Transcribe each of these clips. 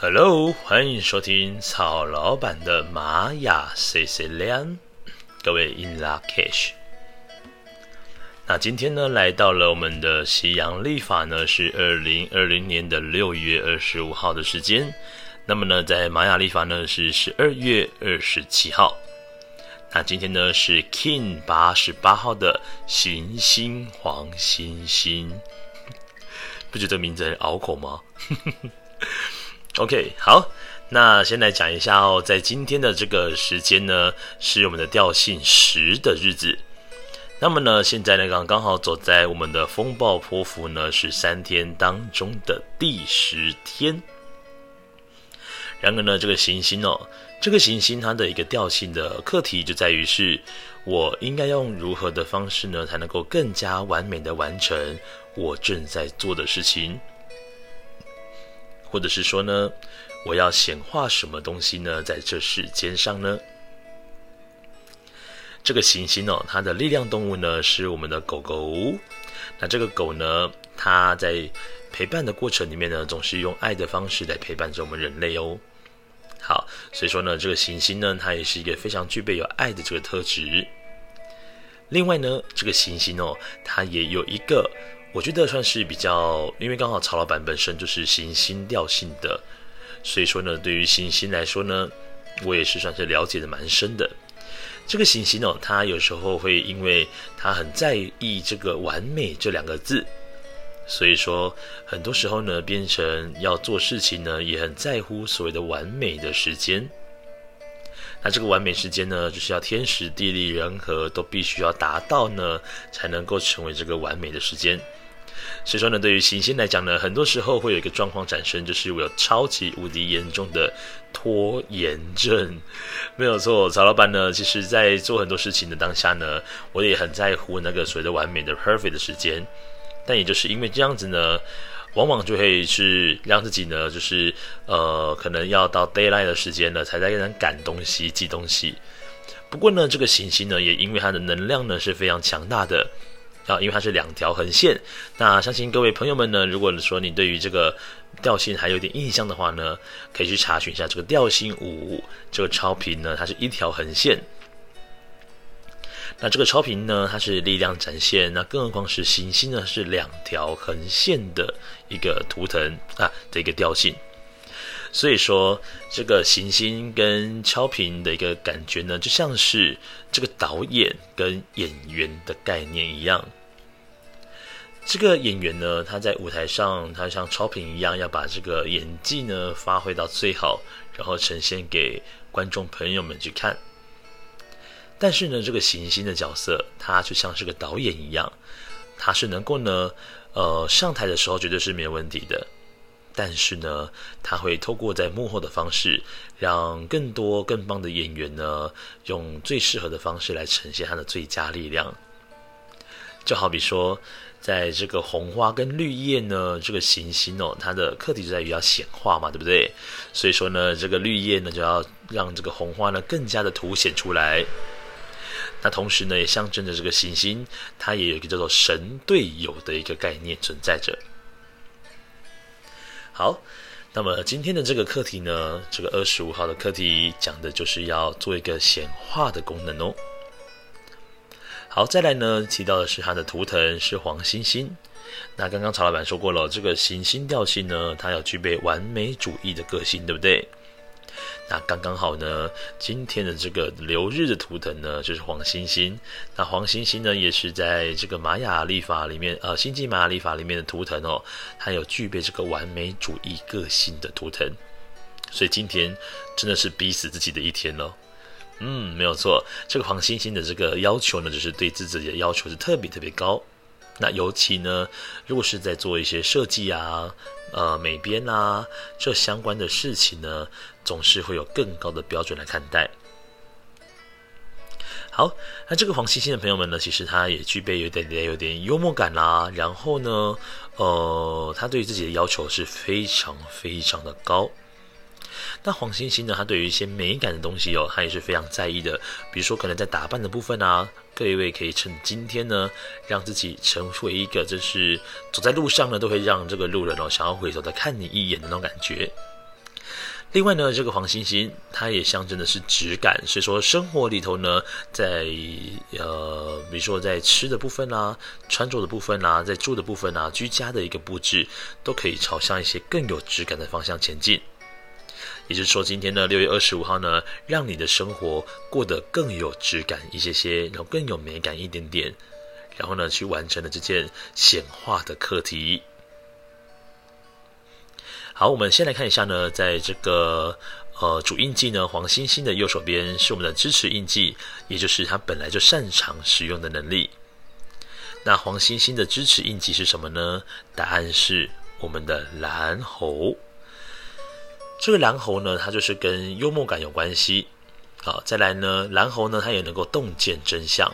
Hello，欢迎收听曹老板的玛雅 C C 亮，各位 In Lak'ech。那今天呢，来到了我们的西洋历法呢，是二零二零年的六月二十五号的时间。那么呢，在玛雅历法呢是十二月二十七号。那今天呢是 King 八十八号的行星黄星星，不觉得名字很拗口吗？OK，好，那先来讲一下哦，在今天的这个时间呢，是我们的调性十的日子。那么呢，现在呢刚刚好走在我们的风暴波符呢，是三天当中的第十天。然而呢，这个行星哦，这个行星它的一个调性的课题就在于是，我应该用如何的方式呢，才能够更加完美的完成我正在做的事情。或者是说呢，我要显化什么东西呢？在这世间上呢，这个行星哦，它的力量动物呢是我们的狗狗。那这个狗呢，它在陪伴的过程里面呢，总是用爱的方式来陪伴着我们人类哦。好，所以说呢，这个行星呢，它也是一个非常具备有爱的这个特质。另外呢，这个行星哦，它也有一个。我觉得算是比较，因为刚好曹老板本身就是行星调性的，所以说呢，对于行星来说呢，我也是算是了解的蛮深的。这个行星哦，它有时候会因为它很在意这个完美这两个字，所以说很多时候呢，变成要做事情呢，也很在乎所谓的完美的时间。那这个完美时间呢，就是要天时地利人和都必须要达到呢，才能够成为这个完美的时间。所以说呢，对于行星来讲呢，很多时候会有一个状况产生，就是我有超级无敌严重的拖延症。没有错，曹老板呢，其实在做很多事情的当下呢，我也很在乎那个所谓的完美的 perfect 的时间。但也就是因为这样子呢，往往就会是让自己呢，就是呃，可能要到 daylight 的时间呢，才在跟人赶东西、寄东西。不过呢，这个行星呢，也因为它的能量呢是非常强大的。啊，因为它是两条横线，那相信各位朋友们呢，如果说你对于这个调性还有点印象的话呢，可以去查询一下这个调性五这个超频呢，它是一条横线。那这个超频呢，它是力量展现，那更何况是行星呢，是两条横线的一个图腾啊的一个调性。所以说，这个行星跟超频的一个感觉呢，就像是这个导演跟演员的概念一样。这个演员呢，他在舞台上，他像超频一样，要把这个演技呢发挥到最好，然后呈现给观众朋友们去看。但是呢，这个行星的角色，他就像是个导演一样，他是能够呢，呃，上台的时候绝对是没有问题的。但是呢，他会透过在幕后的方式，让更多更棒的演员呢，用最适合的方式来呈现他的最佳力量。就好比说，在这个红花跟绿叶呢，这个行星哦，它的课题就在于要显化嘛，对不对？所以说呢，这个绿叶呢，就要让这个红花呢更加的凸显出来。那同时呢，也象征着这个行星，它也有一个叫做神队友的一个概念存在着。好，那么今天的这个课题呢，这个二十五号的课题讲的就是要做一个显化的功能哦。好，再来呢，提到的是它的图腾是黄星星。那刚刚曹老板说过了，这个行星调性呢，它要具备完美主义的个性，对不对？那刚刚好呢，今天的这个流日的图腾呢，就是黄星星。那黄星星呢，也是在这个玛雅历法里面，呃，星际玛雅历法里面的图腾哦，它有具备这个完美主义个性的图腾。所以今天真的是逼死自己的一天喽。嗯，没有错，这个黄星星的这个要求呢，就是对自己的要求是特别特别高。那尤其呢，如果是在做一些设计啊。呃，美编啊，这相关的事情呢，总是会有更高的标准来看待。好，那这个黄星星的朋友们呢，其实他也具备有点点有点幽默感啦、然后呢，呃，他对自己的要求是非常非常的高。那黄星星呢，他对于一些美感的东西哦，他也是非常在意的。比如说，可能在打扮的部分啊，各位可以趁今天呢，让自己成为一个，就是走在路上呢，都会让这个路人哦，想要回头再看你一眼的那种感觉。另外呢，这个黄星星它也象征的是质感，所以说生活里头呢，在呃，比如说在吃的部分啦、啊、穿着的部分啦、啊、在住的部分啦、啊、居家的一个布置，都可以朝向一些更有质感的方向前进。也就是说，今天呢，六月二十五号呢，让你的生活过得更有质感一些些，然后更有美感一点点，然后呢，去完成了这件显化的课题。好，我们先来看一下呢，在这个呃主印记呢，黄星星的右手边是我们的支持印记，也就是他本来就擅长使用的能力。那黄星星的支持印记是什么呢？答案是我们的蓝猴。这个蓝猴呢，它就是跟幽默感有关系。好，再来呢，蓝猴呢，它也能够洞见真相，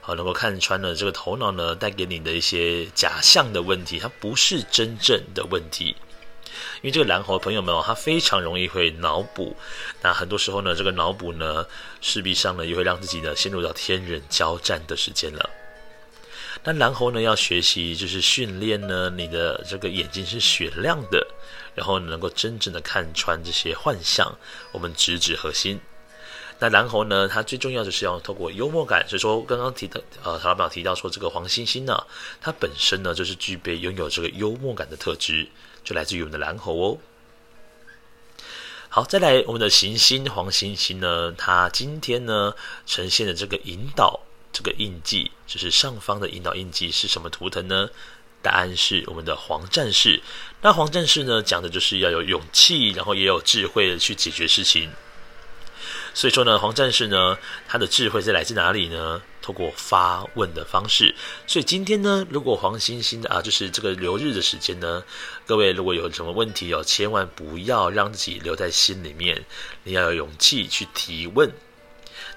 好，能够看穿了这个头脑呢带给你的一些假象的问题，它不是真正的问题。因为这个蓝猴朋友们哦，他非常容易会脑补，那很多时候呢，这个脑补呢，势必上呢，也会让自己呢陷入到天人交战的时间了。那蓝猴呢，要学习就是训练呢，你的这个眼睛是雪亮的。然后能够真正的看穿这些幻象，我们直指核心。那蓝猴呢，它最重要的是要透过幽默感。所以说，刚刚提的呃，曹老板提到说，这个黄星星呢，它本身呢就是具备拥有这个幽默感的特质，就来自于我们的蓝猴哦。好，再来我们的行星黄星星呢，它今天呢呈现的这个引导这个印记，就是上方的引导印记是什么图腾呢？答案是我们的黄战士。那黄战士呢，讲的就是要有勇气，然后也有智慧的去解决事情。所以说呢，黄战士呢，他的智慧是来自哪里呢？透过发问的方式。所以今天呢，如果黄星星的啊，就是这个留日的时间呢，各位如果有什么问题哦，千万不要让自己留在心里面，你要有勇气去提问。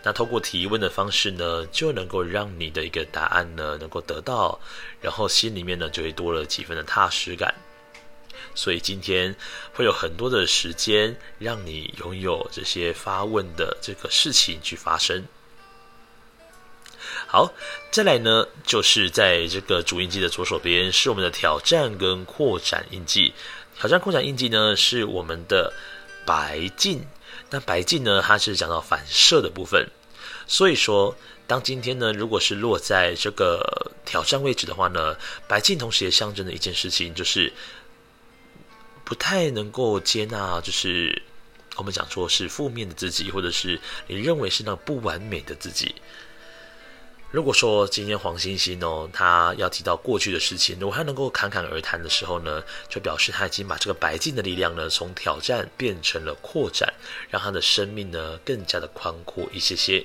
那透过提问的方式呢，就能够让你的一个答案呢能够得到，然后心里面呢就会多了几分的踏实感。所以今天会有很多的时间让你拥有这些发问的这个事情去发生。好，再来呢就是在这个主印记的左手边是我们的挑战跟扩展印记。挑战扩展印记呢是我们的白镜。那白镜呢，它是讲到反射的部分，所以说，当今天呢，如果是落在这个挑战位置的话呢，白镜同时也象征的一件事情，就是不太能够接纳，就是我们讲说是负面的自己，或者是你认为是那不完美的自己。如果说今天黄星星哦，他要提到过去的事情，如果他能够侃侃而谈的时候呢，就表示他已经把这个白净的力量呢，从挑战变成了扩展，让他的生命呢更加的宽阔一些些。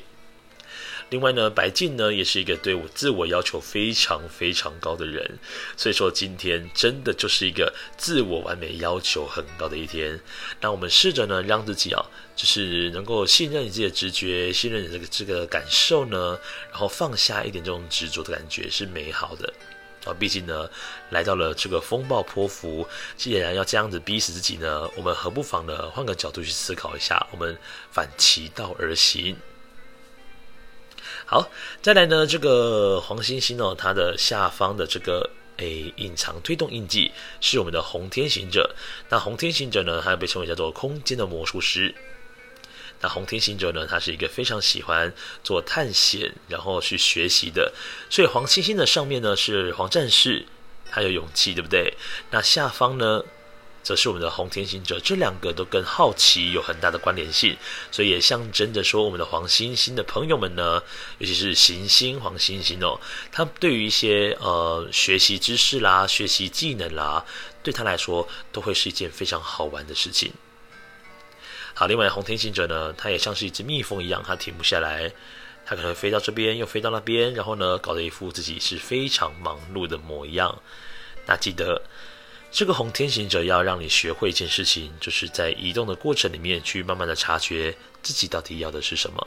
另外呢，白镜呢也是一个对我自我要求非常非常高的人，所以说今天真的就是一个自我完美要求很高的一天。那我们试着呢，让自己啊，就是能够信任你自己的直觉，信任你这个这个感受呢，然后放下一点这种执着的感觉是美好的啊。毕竟呢，来到了这个风暴波符，既然要这样子逼死自己呢，我们何不妨呢换个角度去思考一下，我们反其道而行。好，再来呢，这个黄星星哦，它的下方的这个诶隐藏推动印记是我们的红天行者。那红天行者呢，它又被称为叫做空间的魔术师。那红天行者呢，他是一个非常喜欢做探险，然后去学习的。所以黄星星的上面呢是黄战士，他有勇气，对不对？那下方呢，则是我们的红天行者，这两个都跟好奇有很大的关联性，所以也象征着说，我们的黄星星的朋友们呢，尤其是行星黄星星哦，他对于一些呃学习知识啦、学习技能啦，对他来说都会是一件非常好玩的事情。好，另外红天行者呢，它也像是一只蜜蜂一样，它停不下来，它可能飞到这边，又飞到那边，然后呢，搞得一副自己是非常忙碌的模样。那记得。这个红天行者要让你学会一件事情，就是在移动的过程里面去慢慢的察觉自己到底要的是什么。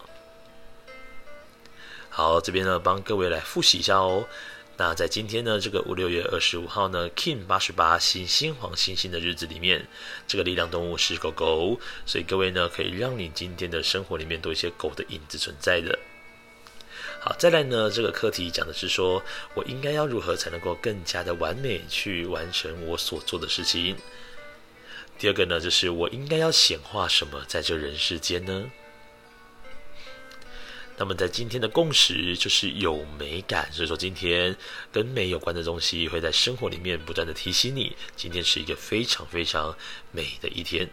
好，这边呢帮各位来复习一下哦。那在今天呢这个五六月二十五号呢，King 八十八星星黄星星的日子里面，这个力量动物是狗狗，所以各位呢可以让你今天的生活里面多一些狗的影子存在的。好，再来呢，这个课题讲的是说，我应该要如何才能够更加的完美去完成我所做的事情。第二个呢，就是我应该要显化什么在这人世间呢？那么在今天的共识就是有美感，所以说今天跟美有关的东西会在生活里面不断的提醒你，今天是一个非常非常美的一天。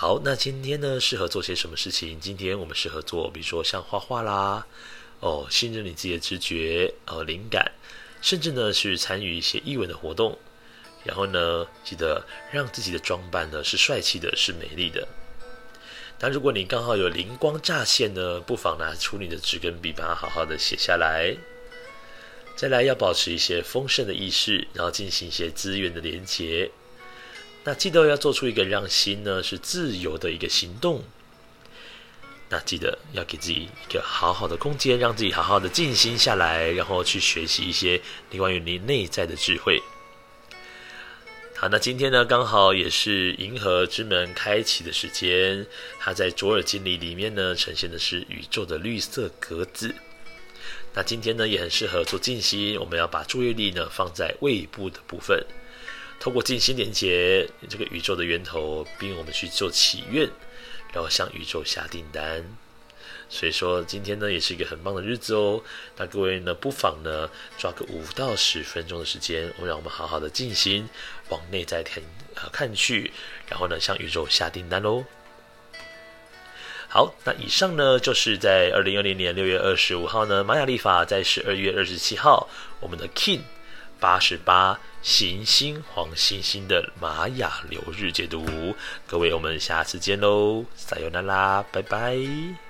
好，那今天呢适合做些什么事情？今天我们适合做，比如说像画画啦，哦，信任你自己的直觉，呃，灵感，甚至呢是参与一些艺文的活动，然后呢记得让自己的装扮呢是帅气的，是美丽的。那如果你刚好有灵光乍现呢，不妨拿出你的纸跟笔，把它好好的写下来。再来要保持一些丰盛的意识，然后进行一些资源的连接。那记得要做出一个让心呢是自由的一个行动。那记得要给自己一个好好的空间，让自己好好的静心下来，然后去学习一些关于你内在的智慧。好，那今天呢，刚好也是银河之门开启的时间。它在卓尔经历里面呢，呈现的是宇宙的绿色格子。那今天呢，也很适合做静心。我们要把注意力呢放在胃部的部分，透过静心连接这个宇宙的源头，并我们去做祈愿，然后向宇宙下订单。所以说今天呢也是一个很棒的日子哦。那各位呢不妨呢抓个五到十分钟的时间，我让我们好好的静心，往内在看啊看去，然后呢向宇宙下订单喽。好，那以上呢就是在二零二零年六月二十五号呢玛雅历法在十二月二十七号我们的 King 八十八行星黄星星的玛雅流日解读。各位我们下次见喽，撒有那拉，拜拜。